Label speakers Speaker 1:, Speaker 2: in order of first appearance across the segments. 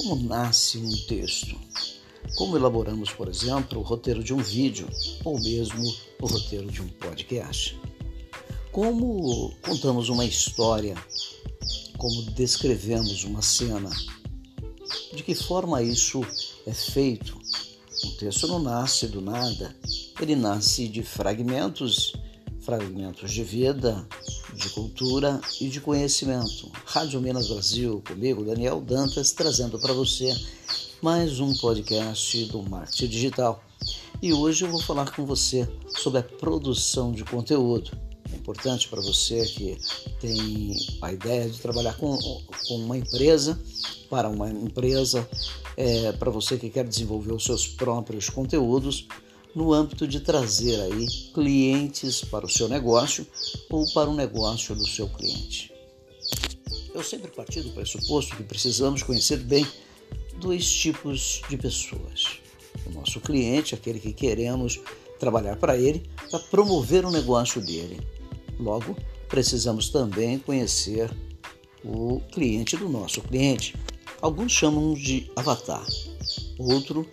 Speaker 1: Como nasce um texto? Como elaboramos, por exemplo, o roteiro de um vídeo ou mesmo o roteiro de um podcast? Como contamos uma história? Como descrevemos uma cena? De que forma isso é feito? Um texto não nasce do nada, ele nasce de fragmentos, fragmentos de vida, de cultura e de conhecimento. Rádio Minas Brasil, comigo, Daniel Dantas, trazendo para você mais um podcast do Marketing Digital. E hoje eu vou falar com você sobre a produção de conteúdo. É importante para você que tem a ideia de trabalhar com, com uma empresa, para uma empresa, é, para você que quer desenvolver os seus próprios conteúdos no âmbito de trazer aí clientes para o seu negócio ou para o negócio do seu cliente. Eu sempre parti do pressuposto que precisamos conhecer bem dois tipos de pessoas. O nosso cliente, aquele que queremos trabalhar para ele, para promover o negócio dele. Logo, precisamos também conhecer o cliente do nosso cliente. Alguns chamam de avatar, outro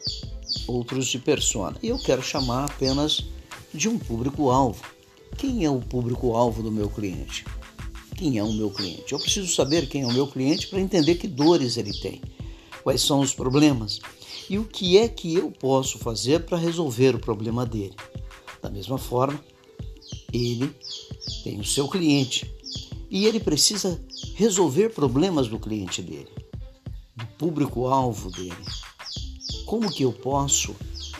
Speaker 1: outros de persona. E eu quero chamar apenas de um público-alvo. Quem é o público-alvo do meu cliente? Quem é o meu cliente? Eu preciso saber quem é o meu cliente para entender que dores ele tem, quais são os problemas e o que é que eu posso fazer para resolver o problema dele. Da mesma forma, ele tem o seu cliente e ele precisa resolver problemas do cliente dele, do público-alvo dele. Como que eu posso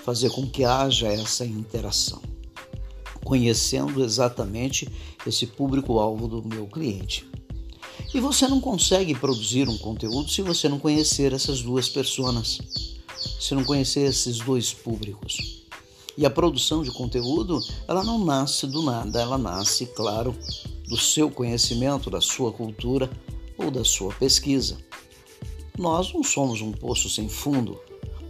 Speaker 1: fazer com que haja essa interação? Conhecendo exatamente esse público-alvo do meu cliente. E você não consegue produzir um conteúdo se você não conhecer essas duas pessoas, se não conhecer esses dois públicos. E a produção de conteúdo, ela não nasce do nada, ela nasce, claro, do seu conhecimento, da sua cultura ou da sua pesquisa. Nós não somos um poço sem fundo,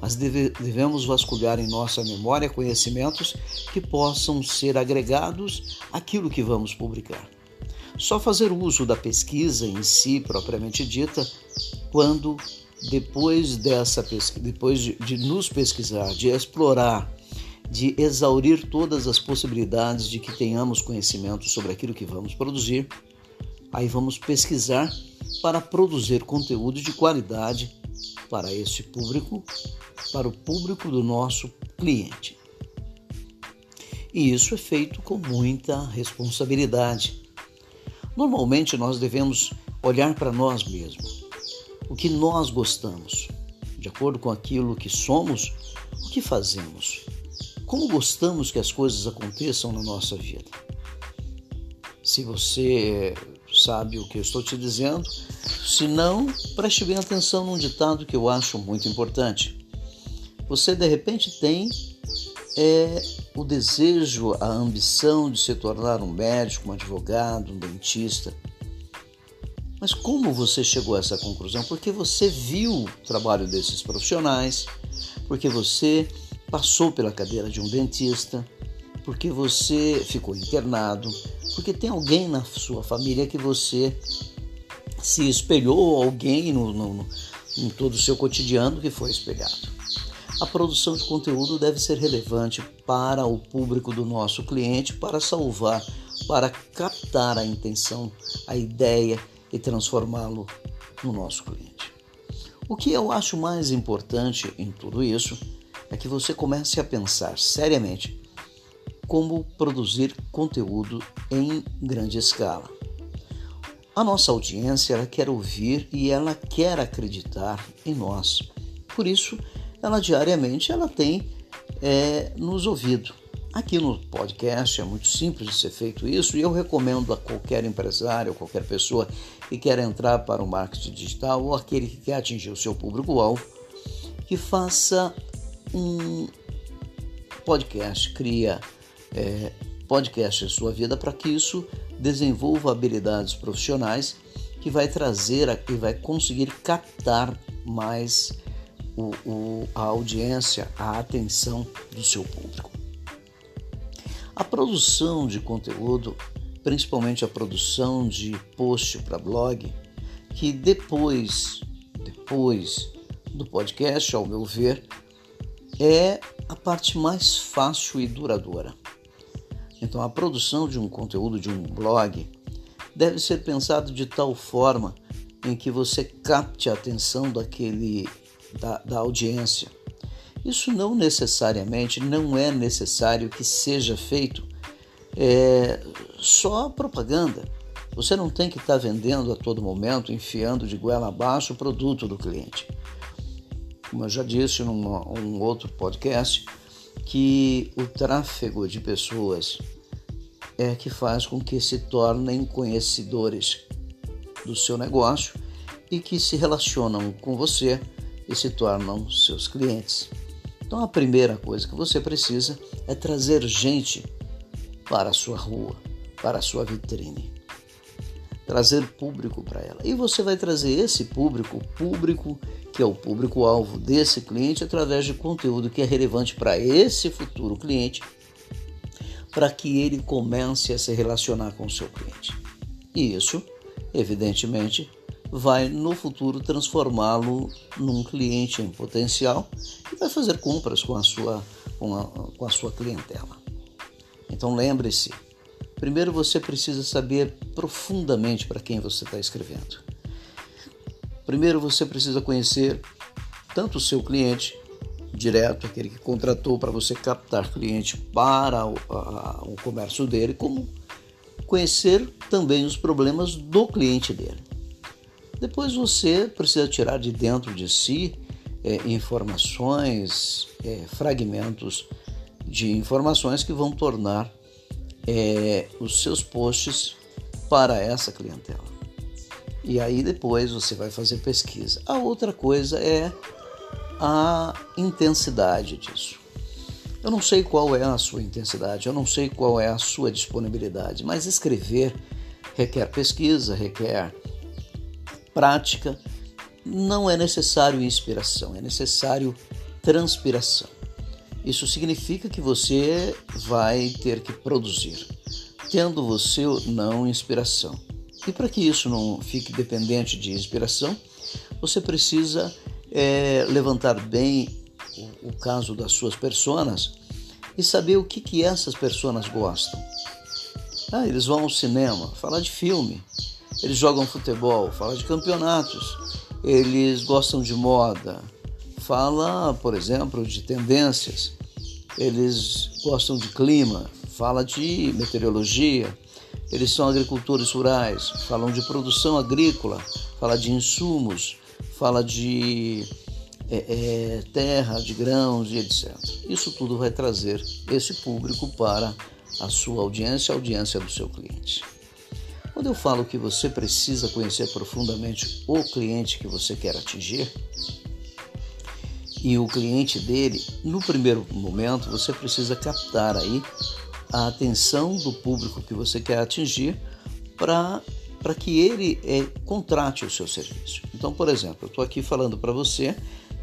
Speaker 1: mas deve, devemos vasculhar em nossa memória conhecimentos que possam ser agregados àquilo que vamos publicar. Só fazer uso da pesquisa em si propriamente dita, quando depois dessa depois de, de nos pesquisar, de explorar, de exaurir todas as possibilidades de que tenhamos conhecimento sobre aquilo que vamos produzir, aí vamos pesquisar para produzir conteúdo de qualidade para esse público, para o público do nosso cliente. E isso é feito com muita responsabilidade. Normalmente nós devemos olhar para nós mesmos, o que nós gostamos, de acordo com aquilo que somos, o que fazemos, como gostamos que as coisas aconteçam na nossa vida. Se você sabe o que eu estou te dizendo, se não, preste bem atenção num ditado que eu acho muito importante. Você de repente tem é, o desejo, a ambição de se tornar um médico, um advogado, um dentista. Mas como você chegou a essa conclusão? Porque você viu o trabalho desses profissionais, porque você passou pela cadeira de um dentista, porque você ficou internado, porque tem alguém na sua família que você se espelhou alguém no, no, em todo o seu cotidiano que foi espelhado. A produção de conteúdo deve ser relevante para o público do nosso cliente para salvar, para captar a intenção, a ideia e transformá-lo no nosso cliente. O que eu acho mais importante em tudo isso é que você comece a pensar seriamente como produzir conteúdo em grande escala. A nossa audiência ela quer ouvir e ela quer acreditar em nós. Por isso, ela diariamente ela tem é, nos ouvido. Aqui no podcast é muito simples de ser feito isso e eu recomendo a qualquer empresário, qualquer pessoa que quer entrar para o marketing digital ou aquele que quer atingir o seu público-alvo, que faça um podcast, cria é, podcast em sua vida para que isso desenvolva habilidades profissionais que vai trazer e vai conseguir captar mais o, o, a audiência, a atenção do seu público. A produção de conteúdo, principalmente a produção de post para blog, que depois, depois do podcast, ao meu ver, é a parte mais fácil e duradoura. Então, a produção de um conteúdo de um blog deve ser pensado de tal forma em que você capte a atenção daquele da, da audiência. Isso não necessariamente, não é necessário que seja feito é, só propaganda. Você não tem que estar vendendo a todo momento, enfiando de goela abaixo o produto do cliente. Como eu já disse num um outro podcast, que o tráfego de pessoas é que faz com que se tornem conhecedores do seu negócio e que se relacionam com você e se tornam seus clientes. Então a primeira coisa que você precisa é trazer gente para a sua rua, para a sua vitrine. Trazer público para ela. E você vai trazer esse público, o público que é o público-alvo desse cliente, através de conteúdo que é relevante para esse futuro cliente, para que ele comece a se relacionar com o seu cliente. E isso, evidentemente, vai no futuro transformá-lo num cliente em potencial e vai fazer compras com a sua, com a, com a sua clientela. Então lembre-se, primeiro você precisa saber profundamente para quem você está escrevendo. Primeiro você precisa conhecer tanto o seu cliente direto, aquele que contratou para você captar cliente para o, a, o comércio dele, como conhecer também os problemas do cliente dele. Depois você precisa tirar de dentro de si é, informações, é, fragmentos de informações que vão tornar é, os seus posts para essa clientela. E aí depois você vai fazer pesquisa. A outra coisa é a intensidade disso. Eu não sei qual é a sua intensidade, eu não sei qual é a sua disponibilidade, mas escrever requer pesquisa, requer prática, não é necessário inspiração, é necessário transpiração. Isso significa que você vai ter que produzir, tendo você não inspiração. E para que isso não fique dependente de inspiração, você precisa é, levantar bem o, o, caso das suas personas e saber o que, que essas pessoas gostam. Ah, eles vão ao cinema, falar de filme, eles jogam futebol, fala de campeonatos, eles gostam de moda, fala, por exemplo, de tendências, eles gostam de clima, fala de meteorologia, eles são agricultores rurais, falam de produção agrícola, fala de insumos, fala de é, é, terra, de grãos e etc. Isso tudo vai trazer esse público para a sua audiência, a audiência do seu cliente. Quando eu falo que você precisa conhecer profundamente o cliente que você quer atingir e o cliente dele, no primeiro momento você precisa captar aí a atenção do público que você quer atingir para para que ele é, contrate o seu serviço. Então, por exemplo, eu estou aqui falando para você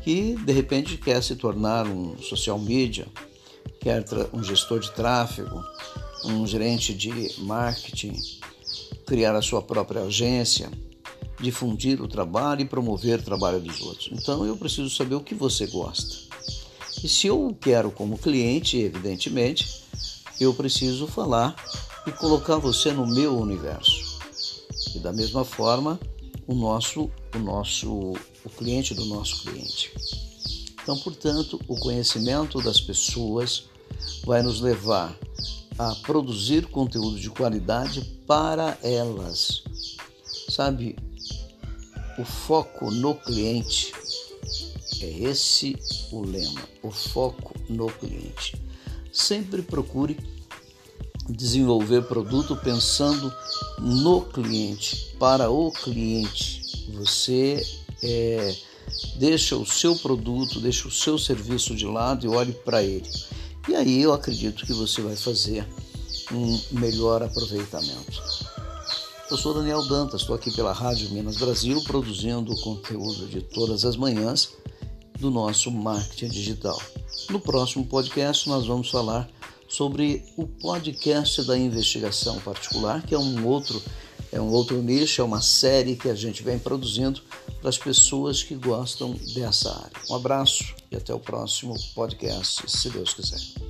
Speaker 1: que de repente quer se tornar um social media, quer um gestor de tráfego, um gerente de marketing, criar a sua própria agência, difundir o trabalho e promover o trabalho dos outros. Então eu preciso saber o que você gosta. E se eu quero como cliente, evidentemente, eu preciso falar e colocar você no meu universo. E da mesma forma, o nosso o nosso o cliente do nosso cliente. Então, portanto, o conhecimento das pessoas vai nos levar a produzir conteúdo de qualidade para elas. Sabe, o foco no cliente é esse o lema, o foco no cliente. Sempre procure desenvolver produto pensando no cliente, para o cliente. Você é, deixa o seu produto, deixa o seu serviço de lado e olhe para ele. E aí eu acredito que você vai fazer um melhor aproveitamento. Eu sou Daniel Dantas, estou aqui pela Rádio Minas Brasil produzindo o conteúdo de todas as manhãs do nosso marketing digital. No próximo podcast nós vamos falar sobre o podcast da investigação particular, que é um outro é um outro nicho, é uma série que a gente vem produzindo para as pessoas que gostam dessa área. Um abraço e até o próximo podcast, se Deus quiser.